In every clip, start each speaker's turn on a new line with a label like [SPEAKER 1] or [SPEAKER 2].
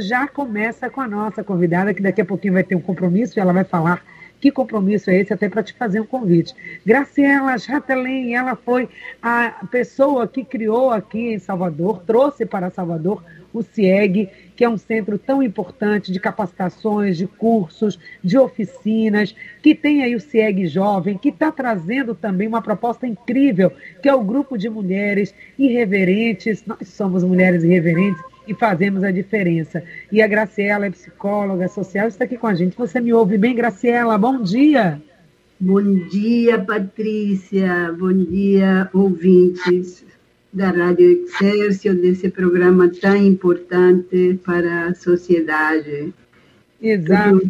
[SPEAKER 1] já começa com a nossa convidada, que daqui a pouquinho vai ter um compromisso e ela vai falar que compromisso é esse, até para te fazer um convite. Graciela Chatelain, ela foi a pessoa que criou aqui em Salvador, trouxe para Salvador o CIEG, que é um centro tão importante de capacitações, de cursos, de oficinas, que tem aí o CIEG Jovem, que está trazendo também uma proposta incrível, que é o grupo de mulheres irreverentes. Nós somos mulheres irreverentes e fazemos a diferença. E a Graciela é psicóloga social, está aqui com a gente. Você me ouve bem, Graciela? Bom dia.
[SPEAKER 2] Bom dia, Patrícia. Bom dia, ouvintes da Rádio Exército, desse programa tão importante para a sociedade.
[SPEAKER 1] Exato.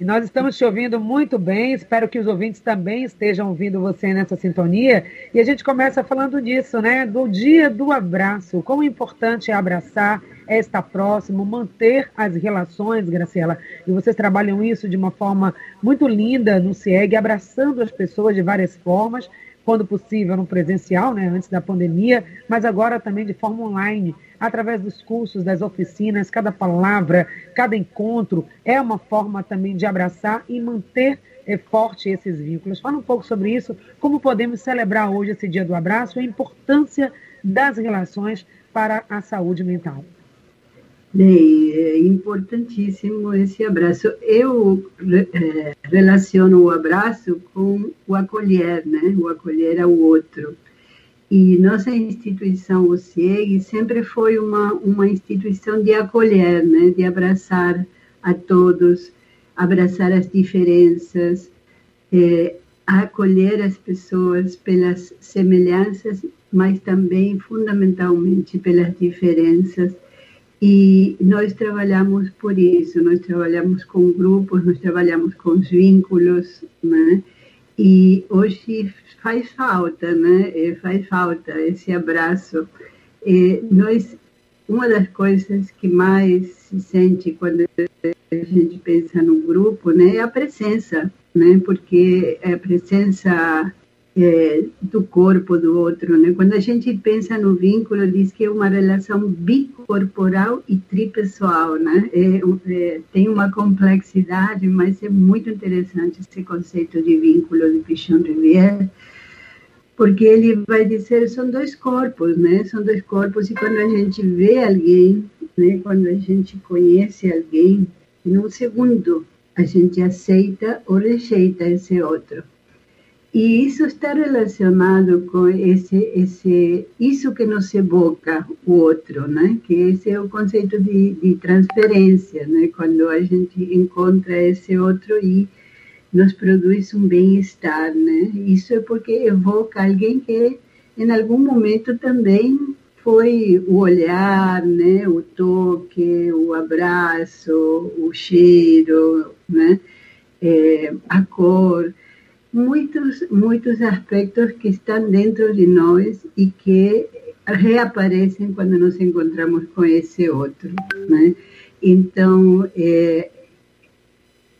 [SPEAKER 1] E nós estamos te ouvindo muito bem, espero que os ouvintes também estejam ouvindo você nessa sintonia. E a gente começa falando disso, né? Do dia do abraço. Quão importante é abraçar, é estar próximo, manter as relações, Graciela. E vocês trabalham isso de uma forma muito linda no CIEG, abraçando as pessoas de várias formas, quando possível no presencial, né? Antes da pandemia, mas agora também de forma online através dos cursos, das oficinas, cada palavra, cada encontro é uma forma também de abraçar e manter é, forte esses vínculos. Fala um pouco sobre isso, como podemos celebrar hoje esse Dia do Abraço e a importância das relações para a saúde mental.
[SPEAKER 2] Bem, é importantíssimo esse abraço. Eu é, relaciono o abraço com o acolher, né? O acolher ao outro. E nossa instituição, o CIEG, sempre foi uma, uma instituição de acolher, né? de abraçar a todos, abraçar as diferenças, é, acolher as pessoas pelas semelhanças, mas também, fundamentalmente, pelas diferenças. E nós trabalhamos por isso, nós trabalhamos com grupos, nós trabalhamos com os vínculos, né? E hoje faz falta, né? É, faz falta esse abraço. E nós, uma das coisas que mais se sente quando a gente pensa no grupo, né, é a presença, né? Porque é a presença é, do corpo do outro, né? Quando a gente pensa no vínculo, diz que é uma relação bicorporal e tripessoal, né? É, é, tem uma complexidade, mas é muito interessante esse conceito de vínculo de Pichon Rivière, porque ele vai dizer são dois corpos, né? São dois corpos e quando a gente vê alguém, né? Quando a gente conhece alguém, em um segundo a gente aceita ou rejeita esse outro. E isso está relacionado com esse, esse, isso que nos evoca o outro, né? Que esse é o conceito de, de transferência, né? Quando a gente encontra esse outro e nos produz um bem-estar, né? Isso é porque evoca alguém que em algum momento também foi o olhar, né? O toque, o abraço, o cheiro, né? É, a cor muitos, muitos aspectos que estão dentro de nós e que reaparecem quando nos encontramos com esse outro, né? Então, é,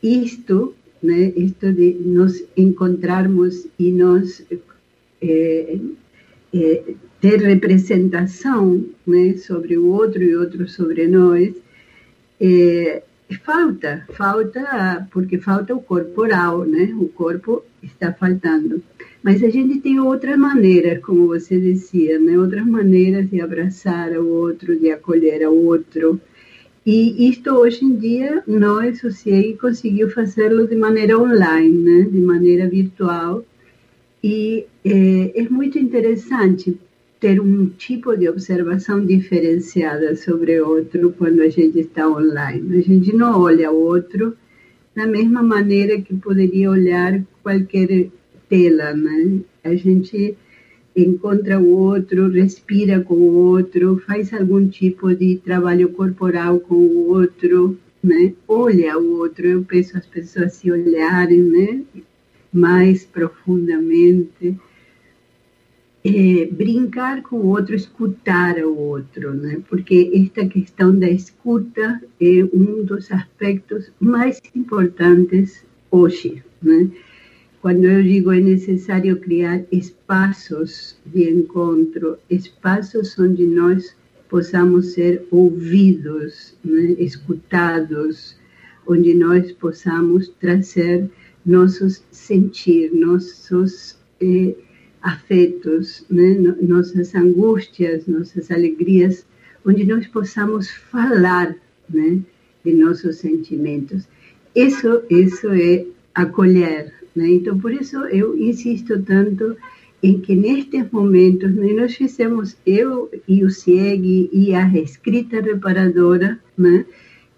[SPEAKER 2] isto, né, isto de nos encontrarmos e nos é, é, ter representação né, sobre o outro e outro sobre nós, é, falta, falta, porque falta o corporal, né? O corpo está faltando. Mas a gente tem outras maneiras, como você dizia, né? Outras maneiras de abraçar o outro, de acolher o outro. E isto hoje em dia nós, o CIEG, conseguiu fazê-lo de maneira online, né? De maneira virtual. E é, é muito interessante ter um tipo de observação diferenciada sobre outro quando a gente está online. A gente não olha o outro da mesma maneira que poderia olhar qualquer tela, né? A gente encontra o outro, respira com o outro, faz algum tipo de trabalho corporal com o outro, né? Olha o outro. Eu peço às pessoas se olharem, né? Mais profundamente é, brincar com o outro, escutar o outro, né? Porque esta questão da escuta é um dos aspectos mais importantes hoje, né? Quando eu digo é necessário criar espaços de encontro, espaços onde nós possamos ser ouvidos, né, escutados, onde nós possamos trazer nossos sentir, nossos eh, afetos, né, nossas angústias, nossas alegrias, onde nós possamos falar né, de nossos sentimentos. Isso, isso é acolher. Né? Então, por isso eu insisto tanto em que nestes momentos né, nós fizemos, eu e o CIEG e a escrita reparadora, né,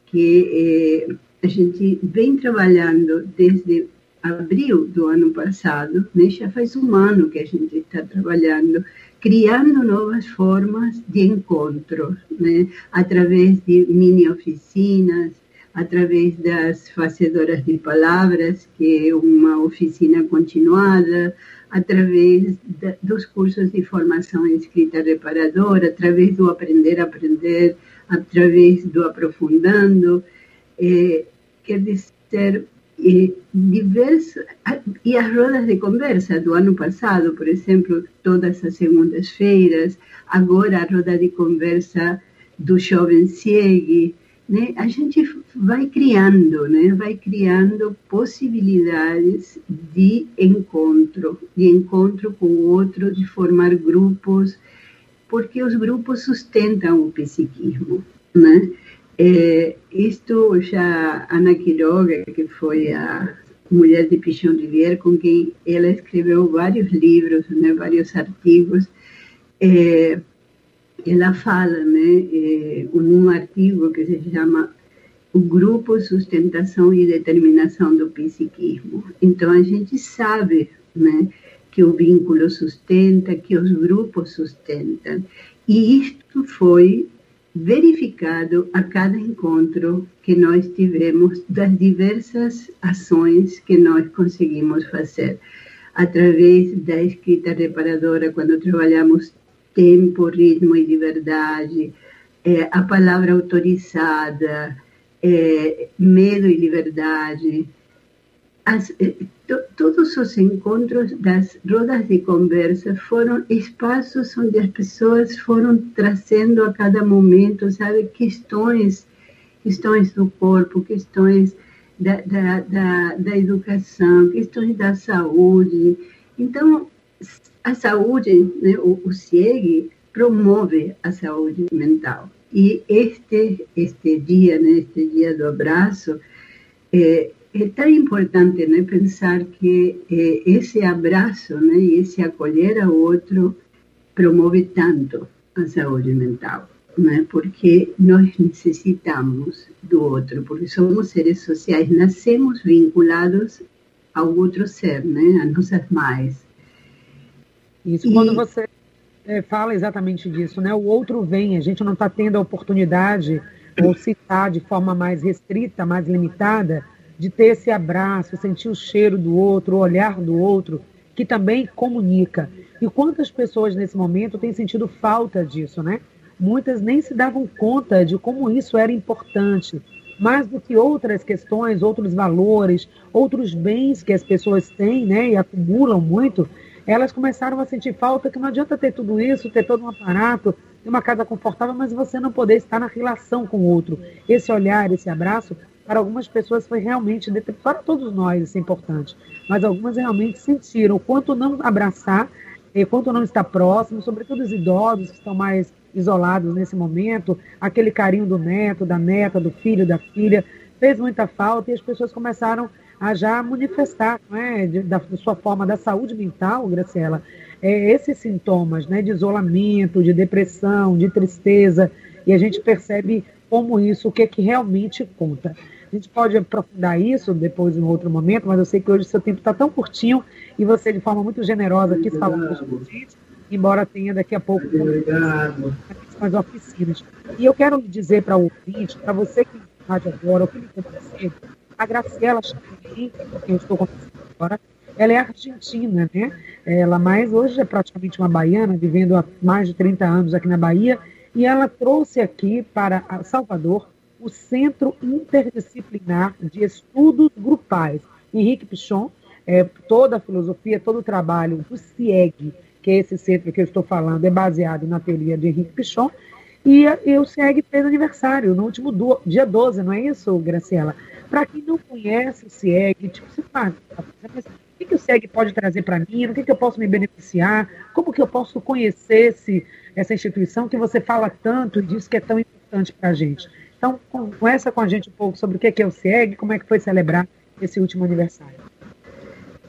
[SPEAKER 2] que eh, a gente vem trabalhando desde abril do ano passado, né, já faz um ano que a gente está trabalhando, criando novas formas de encontro, né, através de mini oficinas, através das facedoras de palavras, que é uma oficina continuada, através de, dos cursos de formação em escrita reparadora, através do aprender a aprender, através do aprofundando. É, quer dizer, e diversas e as rodas de conversa do ano passado, por exemplo, todas as segundas-feiras, agora a roda de conversa do jovem ciegue, né? A gente vai criando, né? Vai criando possibilidades de encontro, de encontro com o outro, de formar grupos, porque os grupos sustentam o psiquismo, né? É, isto já Ana Quiroga, que foi a mulher de Pichon Rivière, com quem ela escreveu vários livros, né, vários artigos, é, ela fala, né, é, num artigo que se chama o grupo sustentação e determinação do psiquismo. Então a gente sabe, né, que o vínculo sustenta, que os grupos sustentam. E isto foi verificado a cada encontro que nós tivemos das diversas ações que nós conseguimos fazer. Através da escrita reparadora, quando trabalhamos tempo, ritmo e liberdade, é, a palavra autorizada, é, medo e liberdade, as, eh, to, todos os encontros das rodas de conversa foram espaços onde as pessoas foram trazendo a cada momento, sabe, questões, questões do corpo, questões da, da, da, da educação, questões da saúde. Então, a saúde, né, o, o CIEG promove a saúde mental. E este, este dia, né, este dia do abraço, é, é tão importante né, pensar que eh, esse abraço né, e esse acolher ao outro promove tanto a saúde mental, né, porque nós necessitamos do outro, porque somos seres sociais, nascemos vinculados ao outro ser, né, a nossas mães.
[SPEAKER 1] Isso, e... quando você é, fala exatamente disso, né, o outro vem, a gente não está tendo a oportunidade ou citar de forma mais restrita, mais limitada, de ter esse abraço, sentir o cheiro do outro, o olhar do outro, que também comunica. E quantas pessoas nesse momento têm sentido falta disso, né? Muitas nem se davam conta de como isso era importante, mais do que outras questões, outros valores, outros bens que as pessoas têm, né, e acumulam muito, elas começaram a sentir falta que não adianta ter tudo isso, ter todo um aparato, ter uma casa confortável, mas você não poder estar na relação com o outro. Esse olhar, esse abraço, para algumas pessoas foi realmente, para todos nós isso é importante, mas algumas realmente sentiram o quanto não abraçar, e quanto não estar próximo, sobretudo os idosos que estão mais isolados nesse momento, aquele carinho do neto, da neta, do filho, da filha, fez muita falta e as pessoas começaram a já manifestar, não é, de, da, sua forma da saúde mental, Graciela, é, esses sintomas, né, de isolamento, de depressão, de tristeza, e a gente percebe como isso, o que é que realmente conta. A gente pode aprofundar isso depois em outro momento, mas eu sei que hoje o seu tempo está tão curtinho e você, de forma muito generosa, quis falar com a gente, embora tenha daqui a pouco as oficinas. E eu quero dizer para o ouvinte, para você que está agora, o que me conhece, a Graciela Chapelin, que eu estou conversando agora, ela é argentina, né? Ela mais hoje é praticamente uma baiana, vivendo há mais de 30 anos aqui na Bahia, e ela trouxe aqui para Salvador o Centro Interdisciplinar de Estudos Grupais. Henrique Pichon, é, toda a filosofia, todo o trabalho do CIEG, que é esse centro que eu estou falando, é baseado na teoria de Henrique Pichon, E, e o SIEG fez aniversário no último do, dia 12, não é isso, Graciela? Para quem não conhece o SIEG, tipo, você fala, que, que o SIEG pode trazer para mim? No que, que eu posso me beneficiar? Como que eu posso conhecer esse, essa instituição que você fala tanto e diz que é tão importante para a gente? Então, conversa com a gente um pouco sobre o que é o SIEG, como é que foi celebrar esse último aniversário.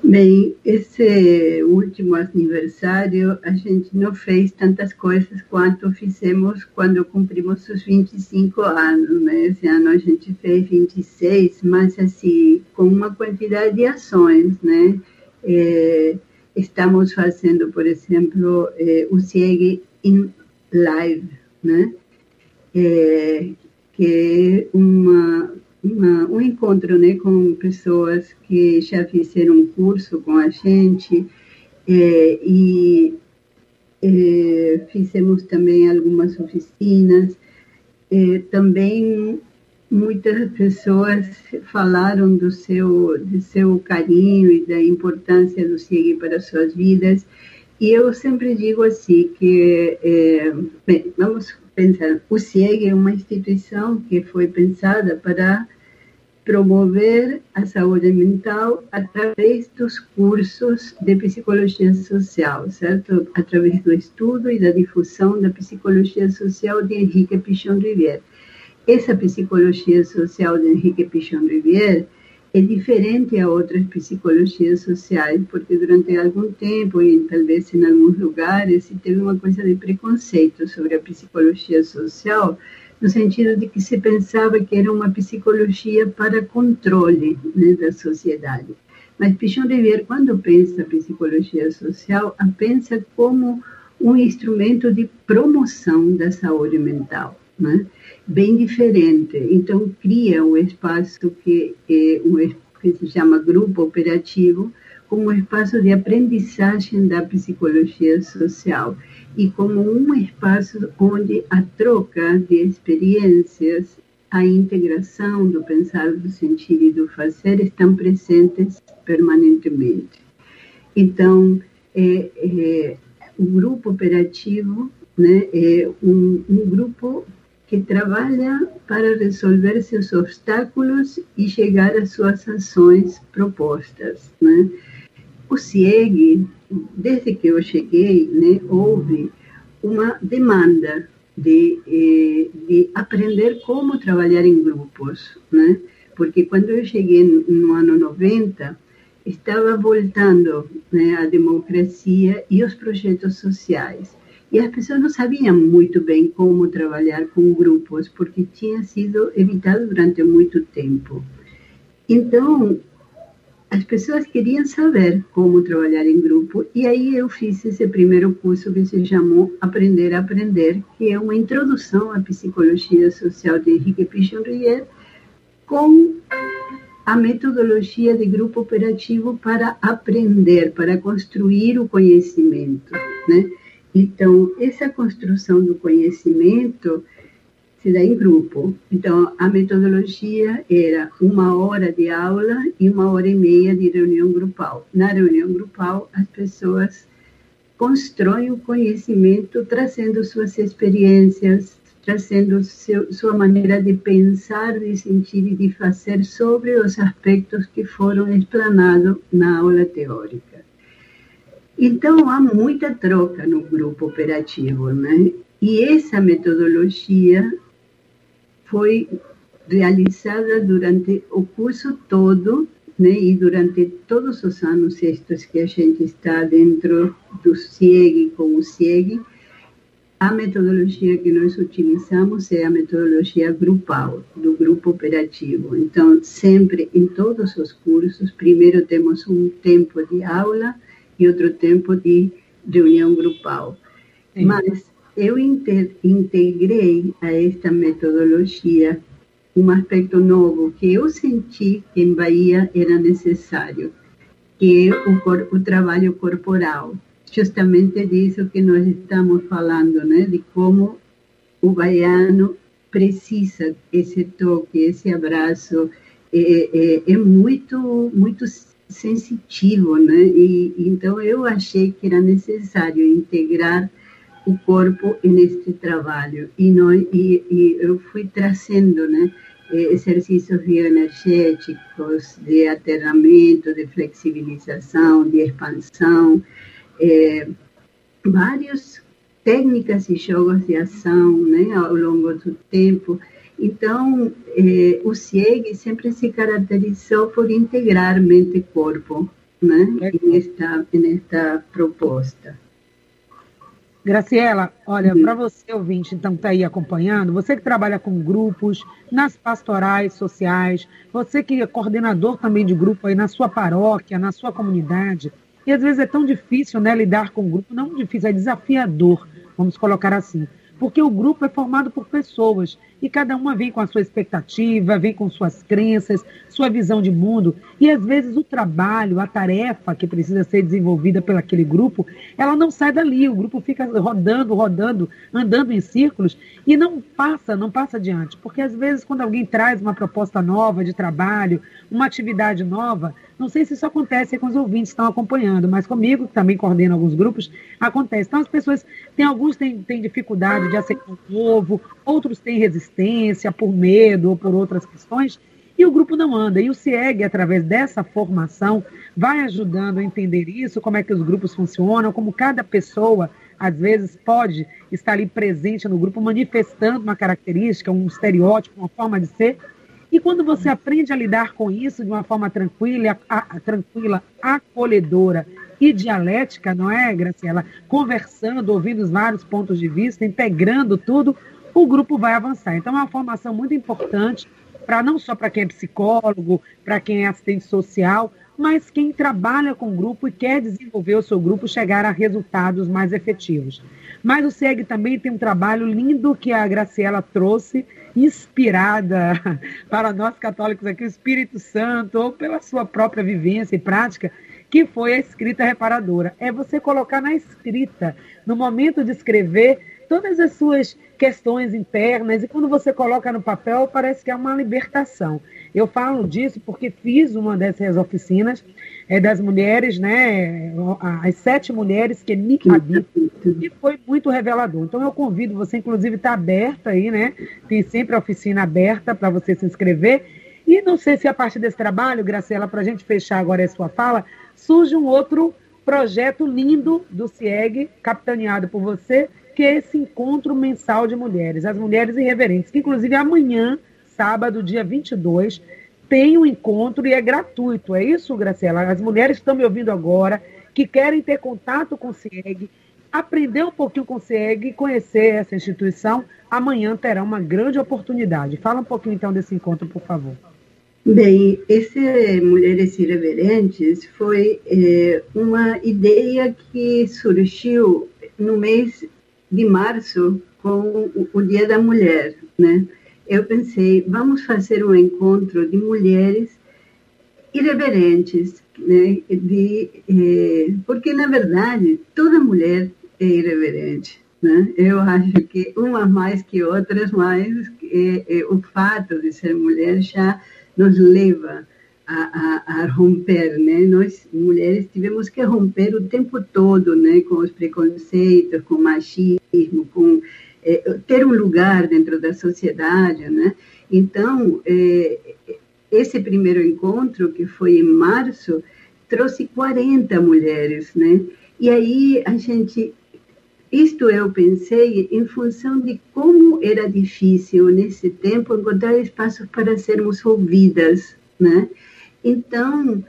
[SPEAKER 2] Bem, esse último aniversário a gente não fez tantas coisas quanto fizemos quando cumprimos os 25 anos, né? Esse ano a gente fez 26, mas assim, com uma quantidade de ações, né? É, estamos fazendo, por exemplo, é, o CIEG in Live, né? É, que é uma uma, um encontro né, com pessoas que já fizeram um curso com a gente é, e é, fizemos também algumas oficinas. É, também muitas pessoas falaram do seu, do seu carinho e da importância do SIG para suas vidas. E eu sempre digo assim que, é, bem, vamos pensar, o CIEG é uma instituição que foi pensada para promover a saúde mental através dos cursos de psicologia social, certo? Através do estudo e da difusão da psicologia social de Henrique Pichon Rivière. Essa psicologia social de Henrique Pichon Rivière é diferente a outras psicologias sociais, porque durante algum tempo, e talvez em alguns lugares, se teve uma coisa de preconceito sobre a psicologia social, no sentido de que se pensava que era uma psicologia para controle né, da sociedade. Mas Pichon Rivière, quando pensa psicologia social, a pensa como um instrumento de promoção da saúde mental, né? bem diferente. Então, cria um espaço que, é um, que se chama grupo operativo, como um espaço de aprendizagem da psicologia social e como um espaço onde a troca de experiências, a integração do pensar, do sentir e do fazer estão presentes permanentemente. Então, é, é, o grupo operativo né, é um, um grupo que trabalha para resolver seus obstáculos e chegar às suas ações propostas. Né? O CIEG desde que eu cheguei, né, houve uma demanda de, eh, de aprender como trabalhar em grupos, né? Porque quando eu cheguei no ano 90, estava voltando né, a democracia e os projetos sociais. E as pessoas não sabiam muito bem como trabalhar com grupos, porque tinha sido evitado durante muito tempo. Então, as pessoas queriam saber como trabalhar em grupo e aí eu fiz esse primeiro curso que se chamou Aprender a Aprender, que é uma introdução à psicologia social de Henrique Pichon-Rivière com a metodologia de grupo operativo para aprender, para construir o conhecimento, né? Então, essa construção do conhecimento se dá em grupo. Então, a metodologia era uma hora de aula e uma hora e meia de reunião grupal. Na reunião grupal, as pessoas constroem o conhecimento trazendo suas experiências, trazendo seu, sua maneira de pensar, de sentir e de fazer sobre os aspectos que foram explanados na aula teórica. Então, há muita troca no grupo operativo, né? E essa metodologia foi realizada durante o curso todo, né, e durante todos os anos estes que a gente está dentro do CIEG com o CIEG, a metodologia que nós utilizamos é a metodologia grupal, do grupo operativo. Então, sempre em todos os cursos, primeiro temos um tempo de aula e outro tempo de reunião grupal. Sim. Mas eu integrei a esta metodologia um aspecto novo que eu senti que em Bahia era necessário, que é o, o trabalho corporal. Justamente disso que nós estamos falando, né? De como o baiano precisa esse toque, esse abraço, é, é, é muito, muito sensitivo, né? E então eu achei que era necessário integrar o corpo neste trabalho e, nós, e, e eu fui trazendo né, exercícios bioenergéticos de aterramento, de flexibilização, de expansão, é, várias técnicas e jogos de ação né, ao longo do tempo. Então, eh, o CIEG sempre se caracterizou por integrar mente e corpo né, nesta, nesta proposta.
[SPEAKER 1] Graciela, olha, para você ouvinte, então, está aí acompanhando, você que trabalha com grupos, nas pastorais sociais, você que é coordenador também de grupo aí na sua paróquia, na sua comunidade, e às vezes é tão difícil né, lidar com o grupo, não difícil, é desafiador, vamos colocar assim porque o grupo é formado por pessoas e cada uma vem com a sua expectativa, vem com suas crenças, sua visão de mundo. E às vezes o trabalho, a tarefa que precisa ser desenvolvida pelo aquele grupo, ela não sai dali, o grupo fica rodando, rodando, andando em círculos e não passa, não passa adiante, porque às vezes quando alguém traz uma proposta nova de trabalho, uma atividade nova, não sei se isso acontece com os ouvintes que estão acompanhando, mas comigo, que também coordeno alguns grupos, acontece. Então, as pessoas, tem alguns têm, têm dificuldade de aceitar o novo, outros têm resistência por medo ou por outras questões, e o grupo não anda. E o CIEG, através dessa formação, vai ajudando a entender isso, como é que os grupos funcionam, como cada pessoa, às vezes, pode estar ali presente no grupo, manifestando uma característica, um estereótipo, uma forma de ser, e quando você aprende a lidar com isso de uma forma tranquila, a, a, tranquila, acolhedora e dialética, não é, Graciela? Conversando, ouvindo os vários pontos de vista, integrando tudo, o grupo vai avançar. Então, é uma formação muito importante para não só para quem é psicólogo, para quem é assistente social, mas quem trabalha com o grupo e quer desenvolver o seu grupo, chegar a resultados mais efetivos. Mas o SEG também tem um trabalho lindo que a Graciela trouxe, inspirada para nós católicos aqui, o Espírito Santo, ou pela sua própria vivência e prática, que foi a escrita reparadora. É você colocar na escrita, no momento de escrever, todas as suas questões internas, e quando você coloca no papel, parece que é uma libertação. Eu falo disso porque fiz uma dessas oficinas é, das mulheres, né, as sete mulheres que me habitam, e foi muito revelador. Então eu convido você, inclusive, está aberta aí, né? Tem sempre a oficina aberta para você se inscrever. E não sei se a partir desse trabalho, Graciela, para a gente fechar agora a sua fala, surge um outro projeto lindo do CIEG, capitaneado por você, que é esse encontro mensal de mulheres, as mulheres irreverentes, que inclusive amanhã, sábado, dia 22, tem um encontro e é gratuito. É isso, Graciela? As mulheres estão me ouvindo agora, que querem ter contato com o CIEG, aprender um pouquinho com o CIEG, conhecer essa instituição, amanhã terá uma grande oportunidade. Fala um pouquinho então desse encontro, por favor.
[SPEAKER 2] Bem, esse Mulheres Irreverentes foi é, uma ideia que surgiu no mês de março com o Dia da Mulher, né? Eu pensei, vamos fazer um encontro de mulheres irreverentes, né? De, eh, porque na verdade toda mulher é irreverente, né? Eu acho que umas mais que outras, mas é, é, o fato de ser mulher já nos leva a, a, a, romper, né? Nós mulheres tivemos que romper o tempo todo, né? Com os preconceitos, com o machismo, com é, ter um lugar dentro da sociedade, né? Então, é, esse primeiro encontro que foi em março trouxe 40 mulheres, né? E aí a gente isto eu pensei em função de como era difícil nesse tempo encontrar espaços para sermos ouvidas, né? Então,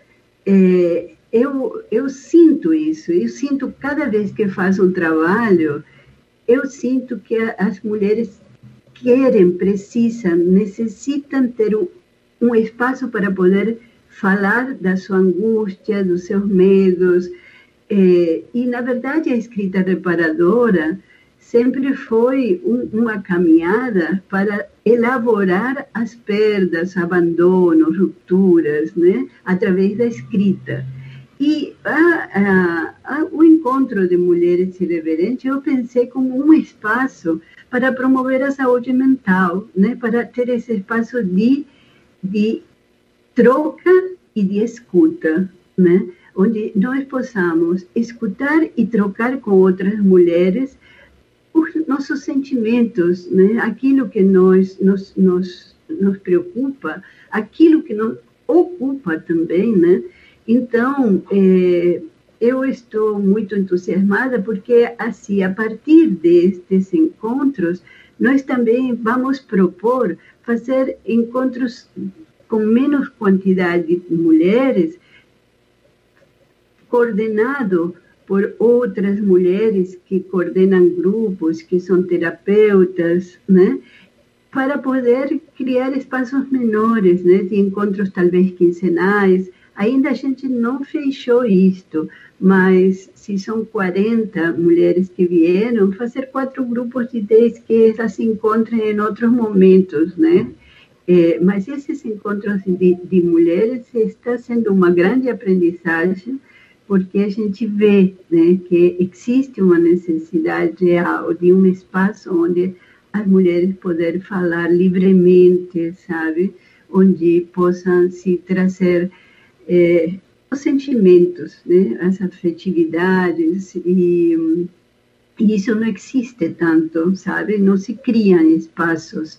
[SPEAKER 2] é, eu, eu sinto isso, eu sinto cada vez que faço um trabalho, eu sinto que as mulheres querem, precisam, necessitam ter um, um espaço para poder falar da sua angústia, dos seus medos. É, e, na verdade, a escrita reparadora sempre foi um, uma caminhada para elaborar as perdas, abandonos, rupturas, né, através da escrita. E a, a, a, o encontro de mulheres irreverentes eu pensei como um espaço para promover a saúde mental, né, para ter esse espaço de, de troca e de escuta, né, onde nós possamos escutar e trocar com outras mulheres os nossos sentimentos, né? aquilo que nos, nos, nos, nos preocupa, aquilo que nos ocupa também, né? Então, é, eu estou muito entusiasmada porque, assim, a partir destes encontros, nós também vamos propor fazer encontros com menos quantidade de mulheres, coordenado por outras mulheres que coordenam grupos, que são terapeutas, né? Para poder criar espaços menores, né? De encontros talvez quinzenais. Ainda a gente não fechou isto, mas se são 40 mulheres que vieram, fazer quatro grupos de 10 que elas se encontrem em outros momentos, né? É, mas esses encontros de, de mulheres está sendo uma grande aprendizagem, porque a gente vê né, que existe uma necessidade real de um espaço onde as mulheres poderem falar livremente, sabe? Onde possam se trazer é, os sentimentos, né? as afetividades, e, e, isso não existe tanto, sabe? Não se criam espaços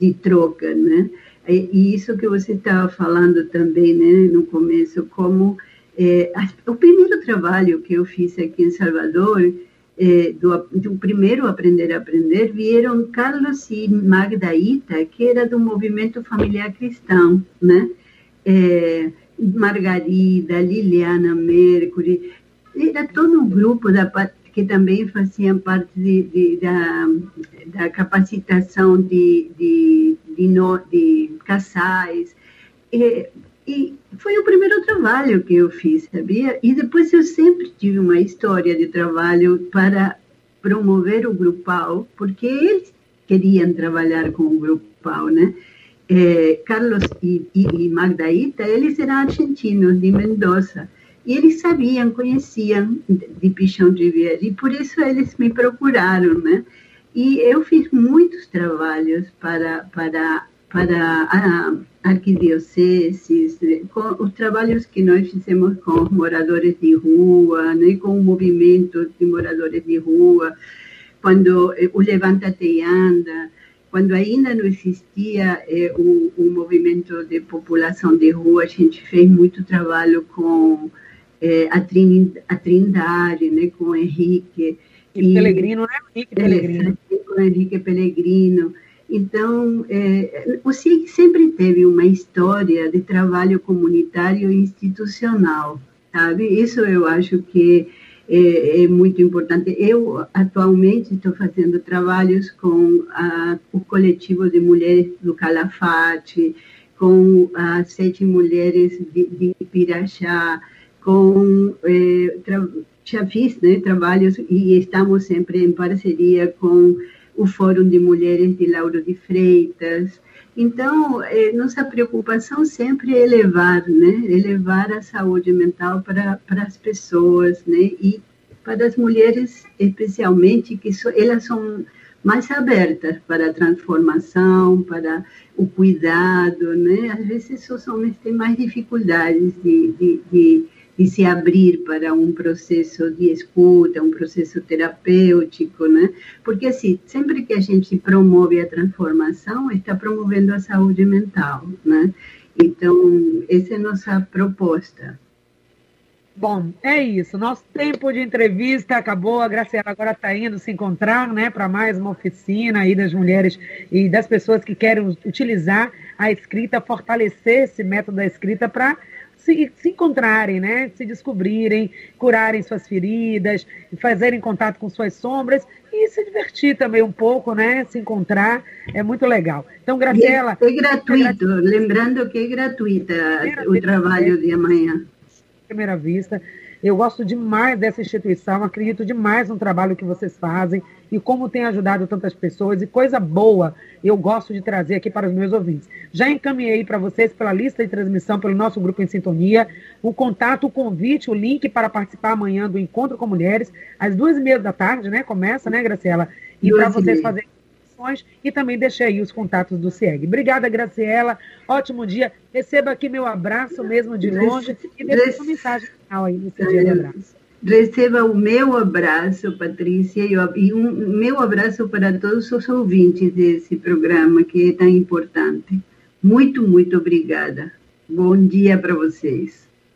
[SPEAKER 2] de troca, né? E isso que você estava falando também, né, no começo, como é, o primeiro trabalho que eu fiz aqui em Salvador, é, do, do, primeiro Aprender a Aprender, vieram Carlos e Magda Ita, que era do movimento familiar cristão, né? É, Margarida, Liliana Mercury, era todo um grupo da, que também faziam parte de, de, da, da capacitação de, de, de, no, de casais. E, e foi o primeiro trabalho que eu fiz, sabia? E depois eu sempre tive uma história de trabalho para promover o grupal, porque eles queriam trabalhar com o grupal, né? É, Carlos e, e, eles eram argentinos de Mendoza. E eles sabiam, conheciam de Pichão de Riviera, e por isso eles me procuraram, né? E eu fiz muitos trabalhos para, para, para a arquidiocese, com os trabalhos que nós fizemos com os moradores de rua, né? com o movimento de moradores de rua, quando eh, o Levanta-te e Anda, quando ainda não existia eh, o, o movimento de população de rua, a gente fez muito trabalho com é, a, a Trindade, né, com o Henrique.
[SPEAKER 1] E, e Pelegrino, né? Henrique Pelegrino.
[SPEAKER 2] Com Henrique Pelegrino. Então, é, o SIG sempre teve uma história de trabalho comunitário e institucional, sabe? Isso eu acho que é, é muito importante. Eu, atualmente, estou fazendo trabalhos com a, o coletivo de mulheres do Calafate, com as sete mulheres de, de Pirachá, com eh, já fiz né, trabalhos e estamos sempre em parceria com o Fórum de Mulheres de Lauro de Freitas. Então, eh, nossa preocupação sempre é elevar, né, elevar a saúde mental para, para as pessoas, né, e para as mulheres especialmente, que so, elas são mais abertas para a transformação, para o cuidado, né? Às vezes os homens têm mais dificuldades de, de, de de se abrir para um processo de escuta, um processo terapêutico, né? Porque assim, sempre que a gente promove a transformação, está promovendo a saúde mental, né? Então, essa é a nossa proposta.
[SPEAKER 1] Bom, é isso. Nosso tempo de entrevista acabou. A Graciela agora está indo se encontrar, né, para mais uma oficina aí das mulheres e das pessoas que querem utilizar a escrita, fortalecer esse método da escrita para se, se encontrarem, né? Se descobrirem, curarem suas feridas, fazerem contato com suas sombras e se divertir também um pouco, né? Se encontrar é muito legal. Então, Graciela.
[SPEAKER 2] É, é gratuito, é lembrando que é gratuita o trabalho de amanhã.
[SPEAKER 1] Primeira vista. Eu gosto demais dessa instituição, acredito demais no trabalho que vocês fazem e como tem ajudado tantas pessoas e coisa boa eu gosto de trazer aqui para os meus ouvintes. Já encaminhei para vocês pela lista de transmissão, pelo nosso grupo em sintonia, o contato, o convite, o link para participar amanhã do Encontro com Mulheres, às duas e meia da tarde, né? Começa, né, Graciela? E para vocês fazerem informações e também deixei aí os contatos do CIEG. Obrigada, Graciela. Ótimo dia. Receba aqui meu abraço mesmo de longe e deixe uma mensagem final aí nesse dia de abraço.
[SPEAKER 2] Receba o meu abraço, Patrícia, e um meu abraço para todos os ouvintes desse programa que é tão importante. Muito, muito obrigada. Bom dia para vocês.